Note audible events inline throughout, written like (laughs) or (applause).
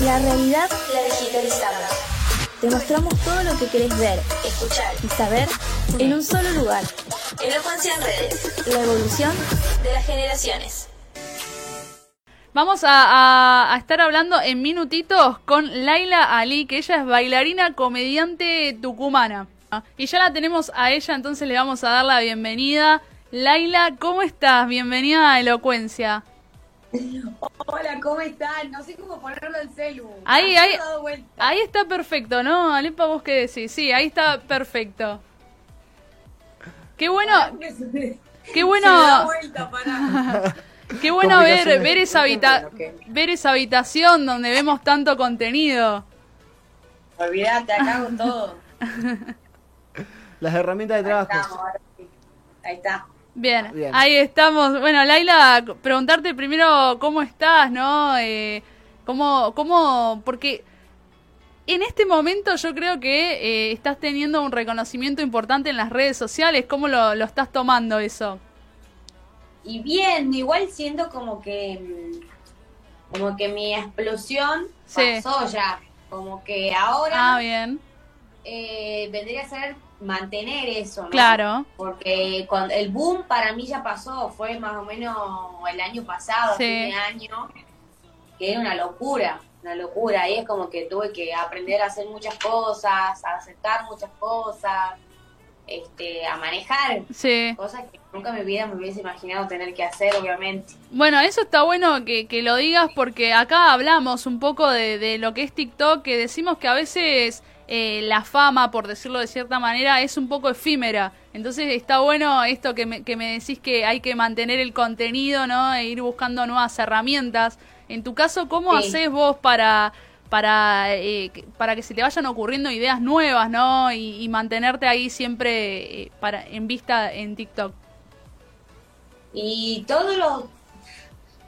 La realidad la digitalizamos. Te mostramos todo lo que querés ver, escuchar y saber en un solo lugar. Elocuencia en redes. La evolución de las generaciones. Vamos a, estar hablando en minutitos con Laila Ali, que ella es bailarina, comediante tucumana. Y ya la tenemos a ella, entonces le vamos a dar la bienvenida. Laila, ¿cómo estás? Bienvenida a Elocuencia. Hola, ¿cómo están? No sé cómo ponerlo en celu. Ahí, ahí, ahí está perfecto, ¿no? Alepa, vos qué decís. Sí, ahí está perfecto. Qué bueno. Qué bueno. (laughs) Qué bueno ver, ver, esa ver esa habitación donde vemos tanto contenido. Olvídate, acá hago todo. (laughs) Las herramientas de trabajo. Ahí está. Bien, ahí estamos. Bueno, Laila, preguntarte primero cómo estás, ¿no? Eh, cómo, cómo, porque en este momento yo creo que eh, estás teniendo un reconocimiento importante en las redes sociales. ¿Cómo lo, lo estás tomando eso? Y bien, igual siento como que, mm, como que mi explosión pasó ya. Como que ahora. Ah, bien. Eh, vendría a ser mantener eso, ¿no? Claro. Porque cuando el boom para mí ya pasó, fue más o menos el año pasado, sí. fin de año, que era una locura, una locura. Y es como que tuve que aprender a hacer muchas cosas, a aceptar muchas cosas, este, a manejar sí. cosas que nunca en mi vida me hubiese imaginado tener que hacer, obviamente. Bueno, eso está bueno que, que lo digas porque acá hablamos un poco de, de lo que es TikTok, que decimos que a veces eh, la fama, por decirlo de cierta manera, es un poco efímera. Entonces está bueno esto que me, que me decís que hay que mantener el contenido, ¿no? E ir buscando nuevas herramientas. En tu caso, ¿cómo sí. haces vos para para eh, para que se te vayan ocurriendo ideas nuevas, ¿no? Y, y mantenerte ahí siempre eh, para en vista en TikTok. Y todos los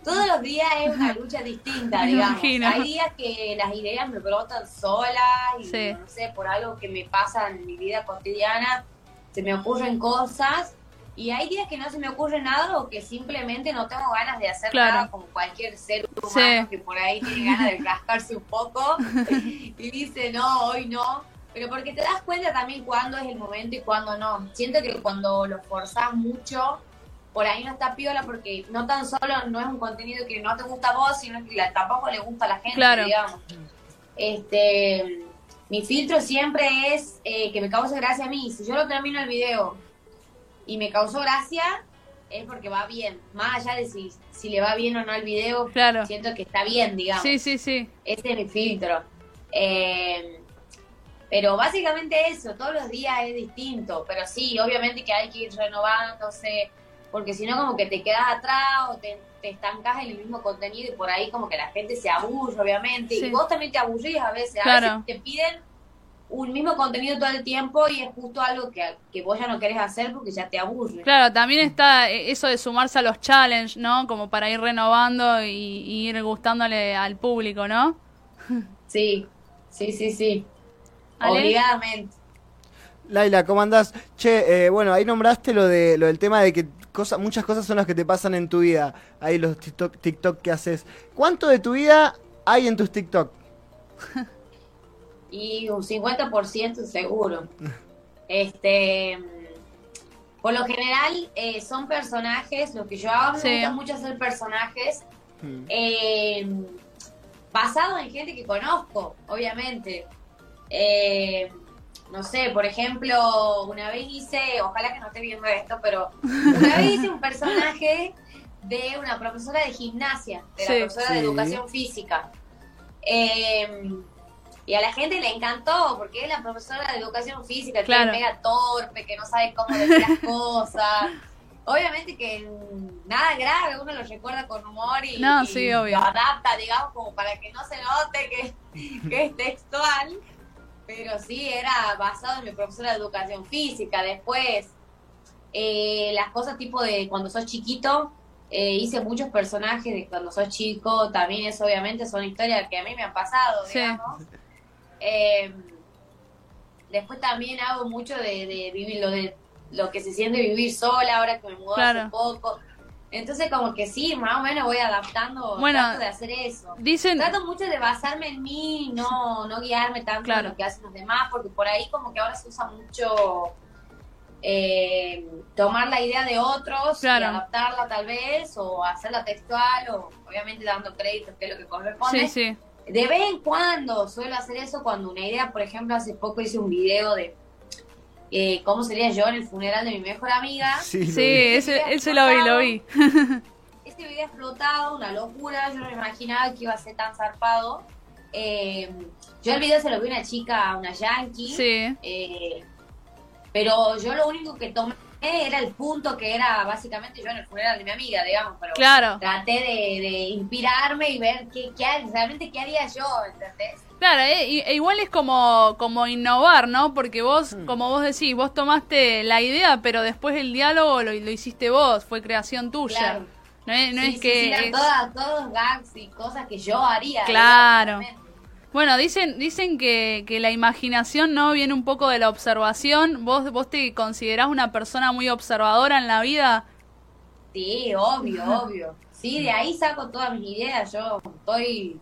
todos los días es una lucha distinta, digamos. Hay días que las ideas me brotan solas y sí. no sé, por algo que me pasa en mi vida cotidiana, se me ocurren cosas y hay días que no se me ocurre nada o que simplemente no tengo ganas de hacer claro. nada como cualquier ser humano sí. que por ahí tiene ganas de rascarse un poco (laughs) y dice, no, hoy no. Pero porque te das cuenta también cuándo es el momento y cuándo no. Siento que cuando lo forzás mucho, por ahí no está piola porque no tan solo no es un contenido que no te gusta a vos, sino que tampoco le gusta a la gente, claro. digamos. Este, mi filtro siempre es eh, que me cause gracia a mí. Si yo lo termino el video y me causó gracia, es porque va bien. Más allá de si, si le va bien o no el video, claro. siento que está bien, digamos. Sí, sí, sí. Ese es mi filtro. Eh, pero básicamente eso, todos los días es distinto. Pero sí, obviamente que hay que ir renovándose porque si no como que te quedas atrás o te, te, estancas en el mismo contenido y por ahí como que la gente se aburre, obviamente, sí. y vos también te aburrís a veces, claro. a veces te piden un mismo contenido todo el tiempo y es justo algo que, que vos ya no querés hacer porque ya te aburre. Claro, también está eso de sumarse a los challenges, ¿no? Como para ir renovando y, y ir gustándole al público, ¿no? Sí, sí, sí, sí. ¿Ale? Obligadamente. Laila, ¿cómo andás? Che, eh, bueno, ahí nombraste lo de lo del tema de que cosa, muchas cosas son las que te pasan en tu vida. Ahí los TikTok, TikTok que haces. ¿Cuánto de tu vida hay en tus TikTok? (laughs) y un 50% seguro. (laughs) este, por lo general eh, son personajes, lo que yo hago sí. me gusta mucho hacer personajes mm. eh, basados en gente que conozco, obviamente. Eh, no sé, por ejemplo, una vez hice, ojalá que no esté viendo esto, pero una vez hice un personaje de una profesora de gimnasia, de sí, la profesora sí. de educación física. Eh, y a la gente le encantó, porque es la profesora de educación física, claro. que es mega torpe, que no sabe cómo decir las cosas. Obviamente que nada grave, uno lo recuerda con humor y, no, y sí, obvio. lo adapta, digamos, como para que no se note que, que es textual pero sí era basado en mi profesora de educación física. Después, eh, las cosas tipo de cuando sos chiquito, eh, hice muchos personajes de cuando sos chico, también es obviamente son historias que a mí me han pasado, sí. digamos. Eh, después también hago mucho de, de, vivir lo de lo que se siente vivir sola ahora que me mudó claro. hace poco. Entonces como que sí, más o menos voy adaptando, bueno, trato de hacer eso. Dicen... Trato mucho de basarme en mí, no, no guiarme tanto en lo que hacen los demás, porque por ahí como que ahora se usa mucho eh, tomar la idea de otros y adaptarla tal vez, o hacerla textual, o obviamente dando créditos, que es lo que corresponde. Sí, sí. De vez en cuando suelo hacer eso cuando una idea, por ejemplo, hace poco hice un video de eh, cómo sería yo en el funeral de mi mejor amiga. Sí, ese, ese lo vi, lo vi. (laughs) Este video explotado, una locura, yo no me imaginaba que iba a ser tan zarpado. Eh, yo el video se lo vi a una chica, una yankee. Sí. Eh, pero yo lo único que tomé era el punto que era básicamente yo en el funeral de mi amiga, digamos, pero claro. traté de, inspirarme y ver qué, qué, realmente qué haría yo, ¿entendés? Claro, eh, e igual es como, como innovar, ¿no? Porque vos, hmm. como vos decís, vos tomaste la idea, pero después el diálogo lo, lo hiciste vos, fue creación tuya. No es, no es que... todos gags y cosas que yo haría. Claro. Bueno, dicen, dicen que, que, la imaginación no viene un poco de la observación. ¿Vos, ¿Vos te considerás una persona muy observadora en la vida? Sí, obvio, (laughs) obvio. Sí, de ahí saco todas mis ideas. Yo estoy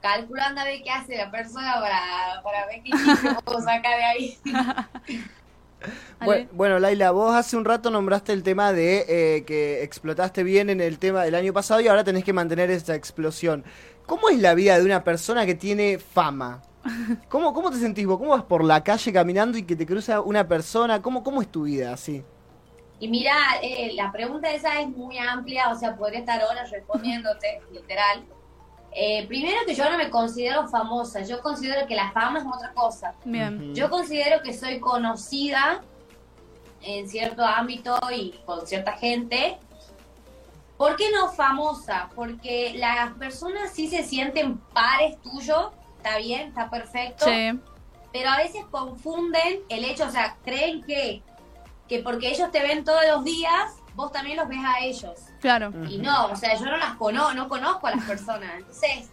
calculando a ver qué hace la persona para, para ver qué (laughs) puedo sacar de ahí. (laughs) Bueno, Laila, vos hace un rato nombraste el tema de eh, que explotaste bien en el tema del año pasado y ahora tenés que mantener esa explosión. ¿Cómo es la vida de una persona que tiene fama? (laughs) ¿Cómo, cómo te sentís vos? ¿Cómo vas por la calle caminando y que te cruza una persona? ¿Cómo, cómo es tu vida así? Y mira, eh, la pregunta esa es muy amplia, o sea, podría estar horas respondiéndote, literal. Eh, primero que yo no me considero famosa, yo considero que la fama es otra cosa. Bien. Yo considero que soy conocida en cierto ámbito y con cierta gente, ¿Por qué no famosa? Porque las personas sí se sienten pares tuyos, está bien, está perfecto. Sí. Pero a veces confunden el hecho, o sea, creen que, que porque ellos te ven todos los días, vos también los ves a ellos. Claro. Y no, o sea, yo no las conozco, no conozco a las personas. Entonces,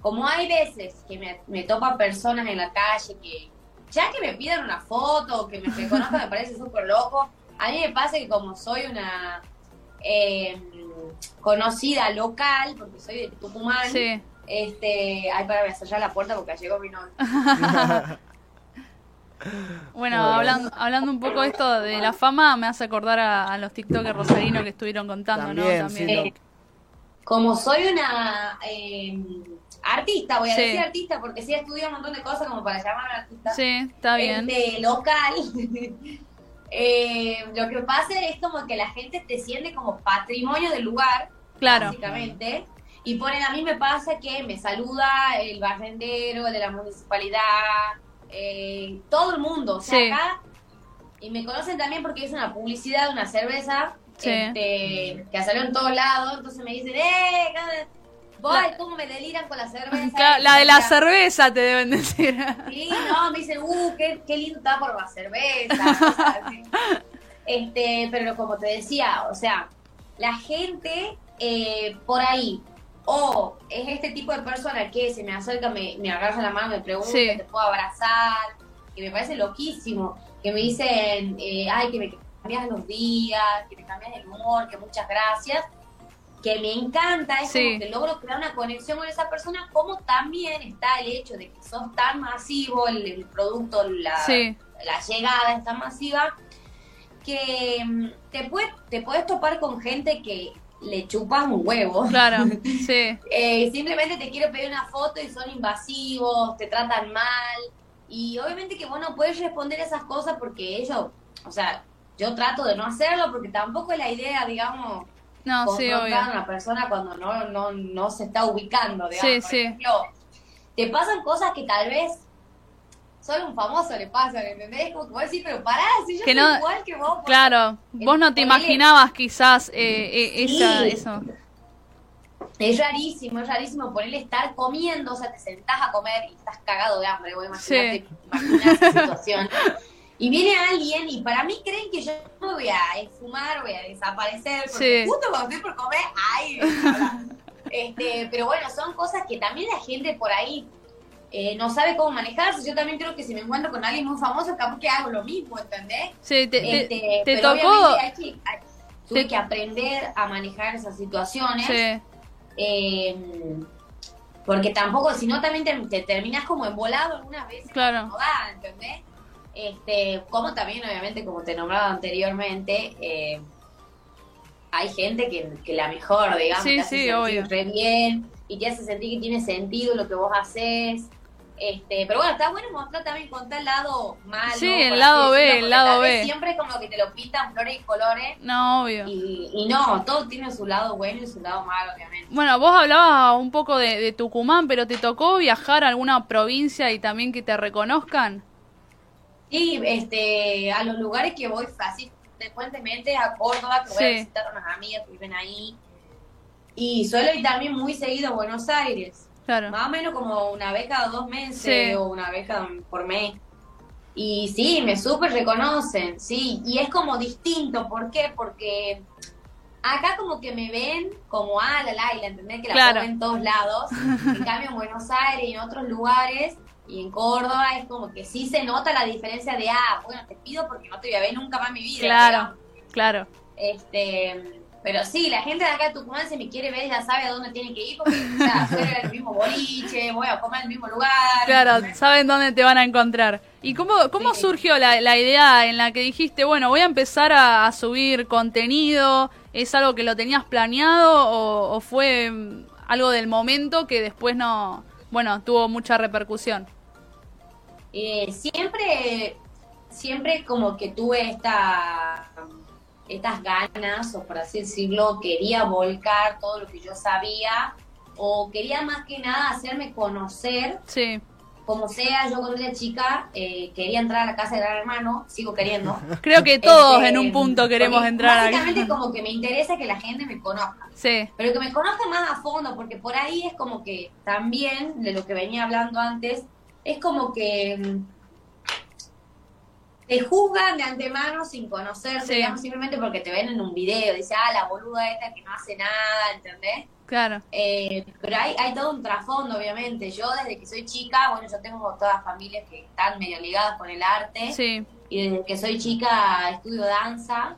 como hay veces que me, me topan personas en la calle que, ya que me piden una foto, que me reconozcan, me parece súper loco. A mí me pasa que como soy una eh, conocida local, porque soy de Tucumán. Sí. Este, ay, para cerrar la puerta porque llegó mi novio. Bueno, hablando, hablando un poco de esto de la fama, me hace acordar a, los TikTokers rosarinos que estuvieron contando, ¿no? También. Eh, como soy una eh, artista, voy a decir artista porque sí estudiado un montón de cosas como para llamarme artista. Sí, está bien. Este, local. (laughs) Eh, lo que pasa es como que la gente te siente como patrimonio del lugar, claro. básicamente. Y ponen, a mí me pasa que me saluda el barrendero, el de la municipalidad, eh, todo el mundo. O sea, acá, y me conocen también porque es una publicidad de una cerveza este, que salió en todos lados. Entonces me dicen, ¡eh! Voy, ¿cómo me deliran con la cerveza? (laughs) la de la cerveza te deben decir. (laughs) Sí, no, me dicen, uh, qué, qué lindo está por la cerveza. (laughs) este, pero como te decía, o sea, la gente eh, por ahí, o es este tipo de persona que se me acerca, me, me agarra la mano, me pregunta, te puedo abrazar, que me parece loquísimo, que me dicen, eh, ay, que me cambias los días, que me cambias el humor, que muchas gracias que me encanta, es como que logro crear una conexión con esa persona, como también está el hecho de que sos tan masivo, el, producto, la, la llegada es tan masiva, que mm, te, puede, te puedes topar con gente que le chupas un huevo. Claro, (laughs) sí. Eh, simplemente te quiero pedir una foto y son invasivos, te tratan mal. Y obviamente que vos no puedes responder esas cosas porque ellos, o sea, yo trato de no hacerlo porque tampoco es la idea, digamos, no, sí, obvio. a una persona cuando no, no, no se está ubicando, digamos. Sí, Por sí. ejemplo, te pasan cosas que tal vez solo un famoso le pasa, ¿entendés? Como que vos decís, pero pará, si yo soy igual que vos. Claro, vos no te imaginabas quizás eh, eh, esa, eso. Es rarísimo, es rarísimo ponerle estar comiendo, o sea, te sentás a comer y estás cagado de hambre, vos imaginate, sí. esa situación. Y viene alguien y para mí creen que yo no voy a fumar, voy a desaparecer, porque justo cuando estoy por comer, ay, (laughs) este, pero bueno, son cosas que también la gente por ahí eh, no sabe cómo manejarse. Yo también creo que si me encuentro con alguien muy famoso, capaz que hago lo mismo, ¿entendés? Sí, te, este, te, tocó... tuve que aprender a manejar esas situaciones. Sí. Eh, porque tampoco, si no, también te, terminas como embolado algunas veces. Claro. No da, ¿entendés? Este, como también, obviamente, como te nombraba anteriormente, eh, hay gente que, la mejor, digamos, sí, te hace sí, sentir obvio. re bien y te hace sentir que tiene sentido lo que vos haces. Este, pero bueno, está bueno mostrar también contar el lado malo. Sí, el lado B, el lado B. Siempre como que te lo pintan flores y colores. No, obvio. Y, no, todo tiene su lado bueno y su lado malo, obviamente. Bueno, vos hablabas un poco de, de Tucumán, pero ¿te tocó viajar a alguna provincia y también que te reconozcan? Sí, este, a los lugares que voy así frecuentemente, a Córdoba, que voy a visitar a unas amigas que viven ahí. Y suelo ir también muy seguido a Buenos Aires. Más o menos como una vez cada dos meses o una vez cada por mes. Y sí, me súper reconocen, sí. Y es como distinto, ¿por qué? Porque acá como que me ven como, ah, la Laila, ¿entendés? Que la claro. en todos lados. en cambio en Buenos Aires y en otros lugares y en Córdoba es como que sí se nota la diferencia de, ah, bueno, te pido porque no te voy a ver nunca más en mi vida. Claro, claro. Este, pero sí, la gente de acá de Tucumán, si me quiere ver, ya sabe a dónde tiene que ir, porque o sea, (laughs) soy el mismo boliche, voy a comer en el mismo lugar. Claro, saben dónde te van a encontrar. ¿Y cómo, cómo surgió la, la, idea en la que dijiste, bueno, voy a empezar a, subir contenido? ¿Es algo que lo tenías planeado o, fue mm, algo del momento que después no, bueno, tuvo mucha repercusión? Eh, siempre, siempre como que tuve esta estas ganas, o por así decirlo, quería volcar todo lo que yo sabía, o quería más que nada hacerme conocer. Sí. Como sea, yo cuando era chica eh, quería entrar a la casa de Gran Hermano, sigo queriendo. (laughs) Creo que todos en un punto queremos entrar. Básicamente como que me interesa que la gente me conozca. Sí. Pero que me conozca más a fondo, porque por ahí es como que también, de lo que venía hablando antes, es como que mm, te juzgan de antemano sin conocerse, digamos, simplemente porque te ven en un video, dice, ah, la boluda esta que no hace nada, ¿entendés? Claro. Eh, pero hay, hay todo un trasfondo, obviamente. Yo desde que soy chica, bueno, yo tengo todas familias que están medio ligadas con el arte. Sí. Y desde que soy chica estudio danza.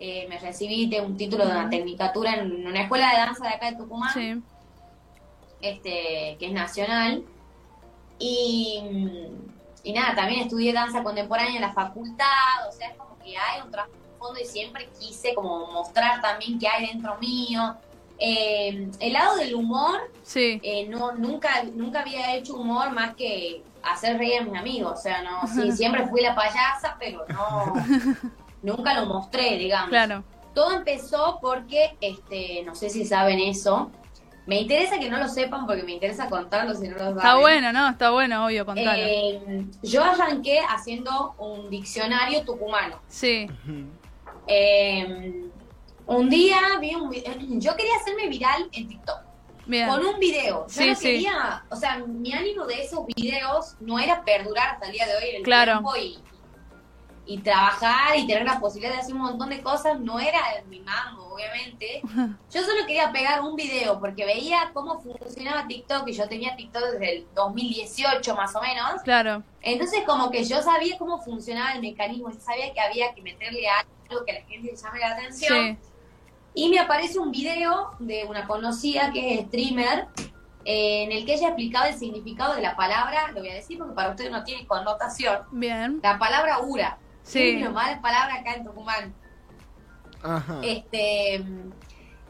Eh, me recibí de un título de una tecnicatura en una escuela de danza de acá de Tucumán. Sí. Este, que es nacional. Y y nada, también estudié danza contemporánea en la facultad, o sea, es como que hay un trasfondo y siempre quise como mostrar también qué hay dentro mío. Eh, el lado del humor, sí. Eh, no, nunca, nunca había hecho humor más que hacer reír a mis amigos, o sea, no, (laughs) sí, siempre fui la payasa, pero no, (laughs) nunca lo mostré, digamos. Claro. Todo empezó porque, este, no sé si saben eso, me interesa que no lo sepan porque me interesa contarlo si no lo saben. Está bueno, ¿no? Está bueno, obvio, contarlo. Eh, yo arranqué haciendo un diccionario tucumano. Sí. Eh, un día vi un Yo quería hacerme viral en TikTok. Bien. Con un video. Yo no quería. O sea, mi ánimo de esos videos no era perdurar hasta el día de hoy en el claro. tiempo y y trabajar y tener la posibilidad de hacer un montón de cosas no era mi mambo, obviamente. (laughs) Yo solo quería pegar un video porque veía cómo funcionaba TikTok y yo tenía TikTok desde el 2018 más o menos. Claro. Entonces como que yo sabía cómo funcionaba el mecanismo, yo sabía que había que meterle algo que a la gente le llame la atención. Y me aparece un video de una conocida que es streamer, eh, en el que ella explicaba el significado de la palabra, lo voy a decir porque para ustedes no tiene connotación. Bien. La palabra ura. Sí. mal palabra acá en Tucumán. Ajá. Este.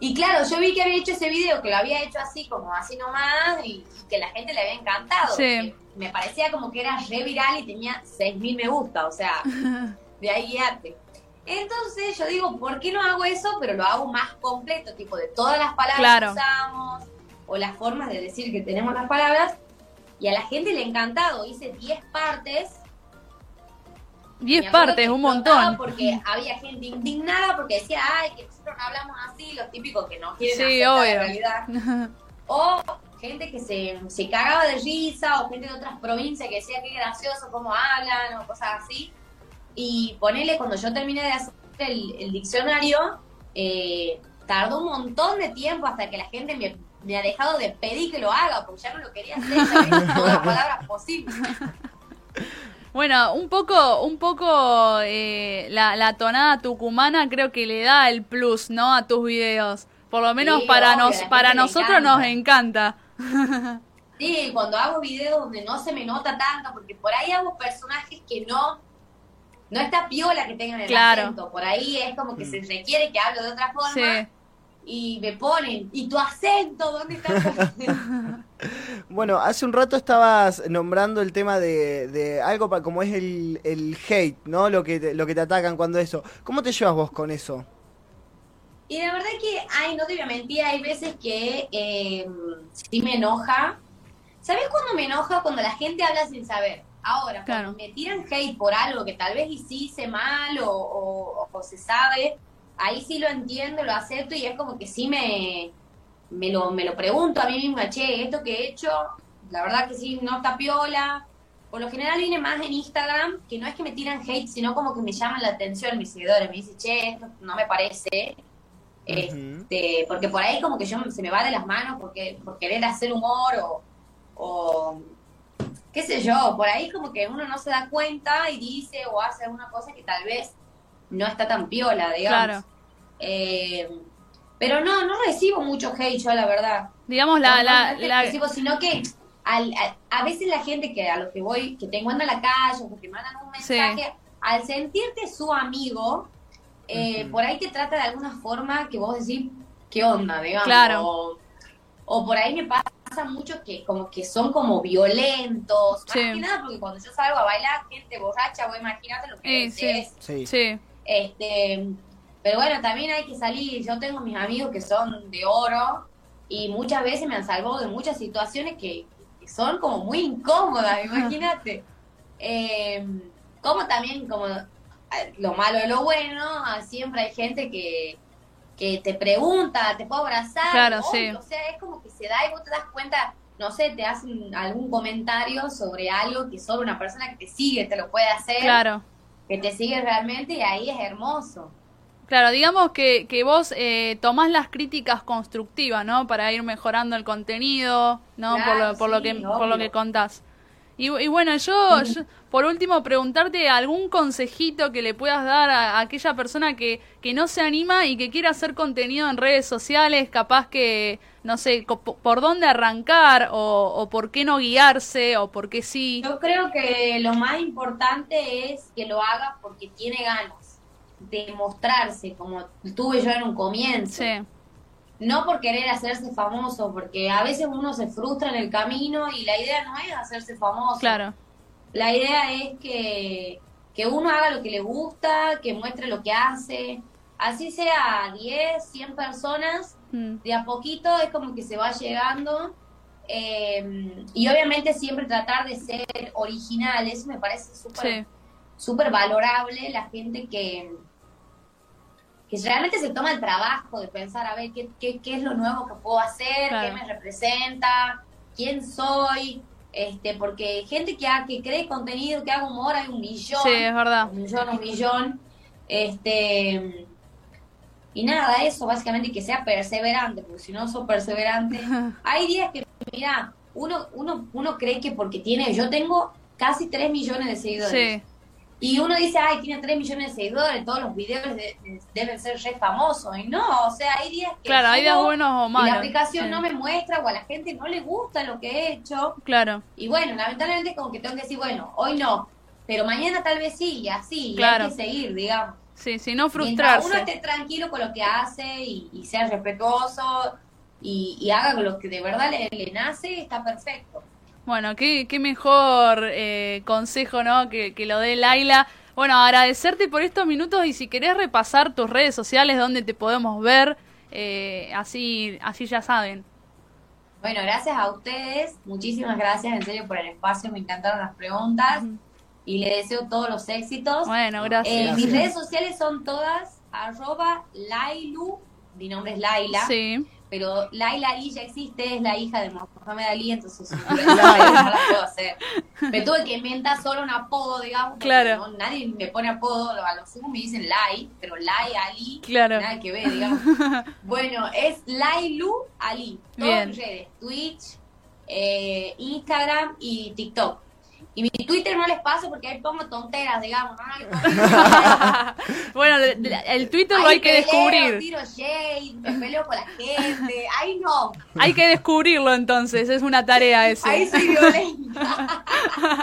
Y claro, yo vi que había hecho ese video, que lo había hecho así, como así nomás, y, que la gente le había encantado. Sí. Me parecía como que era re viral y tenía 6.000 me gusta, o sea, (laughs) de ahí guiarte. Entonces yo digo, ¿por qué no hago eso? Pero lo hago más completo, tipo de todas las palabras que usamos, o las formas de decir que tenemos las palabras. Y a la gente le ha encantado. Hice 10 partes 10 partes, un montón. Porque había gente indignada porque decía, ay, que nosotros no hablamos así, los típicos que no quieren sí, aceptar la realidad. (laughs) o gente que se, se cagaba de risa, o gente de otras provincias que decía qué gracioso cómo hablan, o cosas así. Y ponele, cuando yo terminé de hacer el, diccionario, eh, tardó un montón de tiempo hasta que la gente me, me, ha dejado de pedir que lo haga, porque ya no lo quería hacer, ya todas las palabras posibles. (laughs) Bueno, un poco, un poco eh, la, tonada tucumana creo que le da el plus, ¿no? A tus videos. Por lo menos para nos, para nosotros nos encanta. (laughs) Sí, cuando hago videos donde no se me nota tanto, porque por ahí hago personajes que no, no está piola que tengan el claro. acento. Por ahí es como que se requiere que hable de otra forma. Sí y me ponen, ¿y tu acento? ¿Dónde está (laughs) bueno, hace un rato estabas nombrando el tema de, de algo para, como es el, el, hate, ¿no? Lo que, te, lo que te atacan cuando eso. ¿Cómo te llevas vos con eso? Y la verdad que, ay, no te voy a mentir, hay veces que eh, sí me enoja. ¿Sabes cuándo me enoja? Cuando la gente habla sin saber. Ahora, cuando me tiran hate por algo que tal vez hice mal o, o se sabe, ahí sí lo entiendo, lo acepto y es como que sí me, me, lo, me lo pregunto a mí misma, che, esto que he hecho, la verdad que sí, no está piola. Por lo general viene más en Instagram, que no es que me tiran hate, sino como que me llaman la atención mis seguidores, me dicen, che, esto no me parece. Este, porque por ahí como que yo se me va de las manos porque por querer hacer humor o, o qué sé yo, por ahí como que uno no se da cuenta y dice o hace una cosa que tal vez no está tan piola, digamos. Claro. Eh, pero no, no recibo mucho hate yo, la verdad. Digamos, la... la, la... Recibo, sino que al, a, veces la gente que a los que voy, que te encuentran en la calle o que mandan un mensaje, al sentirte su amigo, eh, por ahí te trata de alguna forma que vos decís, ¿qué onda? Digamos. Claro. O, por ahí me pasa mucho que como que son como violentos. Más que nada porque cuando yo salgo a bailar, gente borracha, vos imagínate lo que es. Sí, sí. Este, pero bueno, también hay que salir. Yo tengo mis amigos que son de oro y muchas veces me han salvado de muchas situaciones que, son como muy incómodas, imagínate. Eh, como también, como lo malo de lo bueno, siempre hay gente que, que te pregunta, te puedo abrazar. Claro, sí. O sea, es como que se da y vos te das cuenta, no sé, te hacen algún comentario sobre algo que solo una persona que te sigue te lo puede hacer. Claro. Que te sigue realmente y ahí es hermoso. Claro, digamos que, que vos eh, tomás las críticas constructivas, ¿no? Para ir mejorando el contenido, ¿no? por, lo, por, lo que, por lo que contás. Y, bueno, yo, por último, preguntarte algún consejito que le puedas dar a, aquella persona que, que no se anima y que quiere hacer contenido en redes sociales, capaz que, no sé, por dónde arrancar o, o por qué no guiarse o por qué sí. Yo creo que lo más importante es que lo haga porque tiene ganas demostrarse, como tuve yo en un comienzo. No por querer hacerse famoso, porque a veces uno se frustra en el camino y la idea no es hacerse famoso. Claro. La idea es que, que uno haga lo que le gusta, que muestre lo que hace. Así sea 10, 100 personas, mm. de a poquito es como que se va llegando. Eh, y obviamente siempre tratar de ser original, eso me parece súper súper valorable la gente que, que realmente se toma el trabajo de pensar, a ver, ¿qué, qué, qué es lo nuevo que puedo hacer? ¿Qué me representa? ¿Quién soy? este Porque gente que, ha, que cree contenido, que haga humor, hay un millón. Sí, es verdad. Un millón, un millón. Este, y nada, eso básicamente que sea perseverante, porque si no sos perseverante, (laughs) hay días que, mira, uno, uno, uno cree que porque tiene, yo tengo casi 3 millones de seguidores. Sí. Y uno dice, ay, tiene 3 millones de seguidores, todos los videos deben ser re famosos. Y no, o sea, hay días que. Claro, hay días buenos o malos. Y la aplicación no me muestra o a la gente no le gusta lo que he hecho. Claro. Y bueno, lamentablemente, como que tengo que decir, bueno, hoy no, pero mañana tal vez sí, y así, claro. y hay que seguir, digamos. Sí, si no frustrarse. uno esté tranquilo con lo que hace y, sea respetuoso y, haga lo que de verdad le, le nace, está perfecto. Bueno, qué, qué mejor eh, consejo, ¿no? Que, que, lo dé Laila. Bueno, agradecerte por estos minutos y si querés repasar tus redes sociales donde te podemos ver, eh, así, así ya saben. Bueno, gracias a ustedes, muchísimas gracias en serio por el espacio, me encantaron las preguntas y le deseo todos los éxitos. Bueno, gracias. Eh, mis redes sociales son todas arroba Lailu, mi nombre es Laila. Sí pero Laila Ali ya existe, es la hija de Mohamed Ali, entonces (laughs) no la puedo hacer. Me tuve que inventar solo un apodo, digamos, claro. nadie me pone apodo, a los sumo me dicen Lai, pero Lai Ali, claro. nada que ver, digamos. (laughs) bueno, es Lailu Ali, todas redes, Twitch, eh, Instagram y TikTok. Y mi Twitter no les paso porque ahí pongo tonteras, digamos. (laughs) bueno, el Twitter lo hay que descubrir. Tiro shade, me peleo con la gente. Ahí no. Hay que descubrirlo entonces, es una tarea eso. Ahí soy violenta.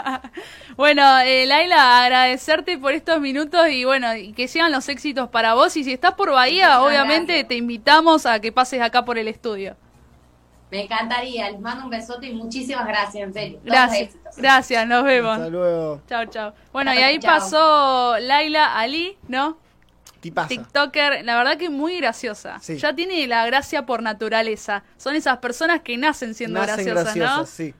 (laughs) bueno, eh, Laila, agradecerte por estos minutos y bueno, y que sean los éxitos para vos. Y si estás por Bahía, obviamente te invitamos a que pases acá por el estudio. Me encantaría, les mando un besote y muchísimas gracias, en serio. Gracias, gracias, nos vemos. Hasta luego. Chao, chao. Bueno, y ahí pasó Laila Ali, ¿no? Tipaza. TikToker, la verdad que muy graciosa. Ya tiene la gracia por naturaleza. Son esas personas que nacen siendo graciosas, ¿no? Sí.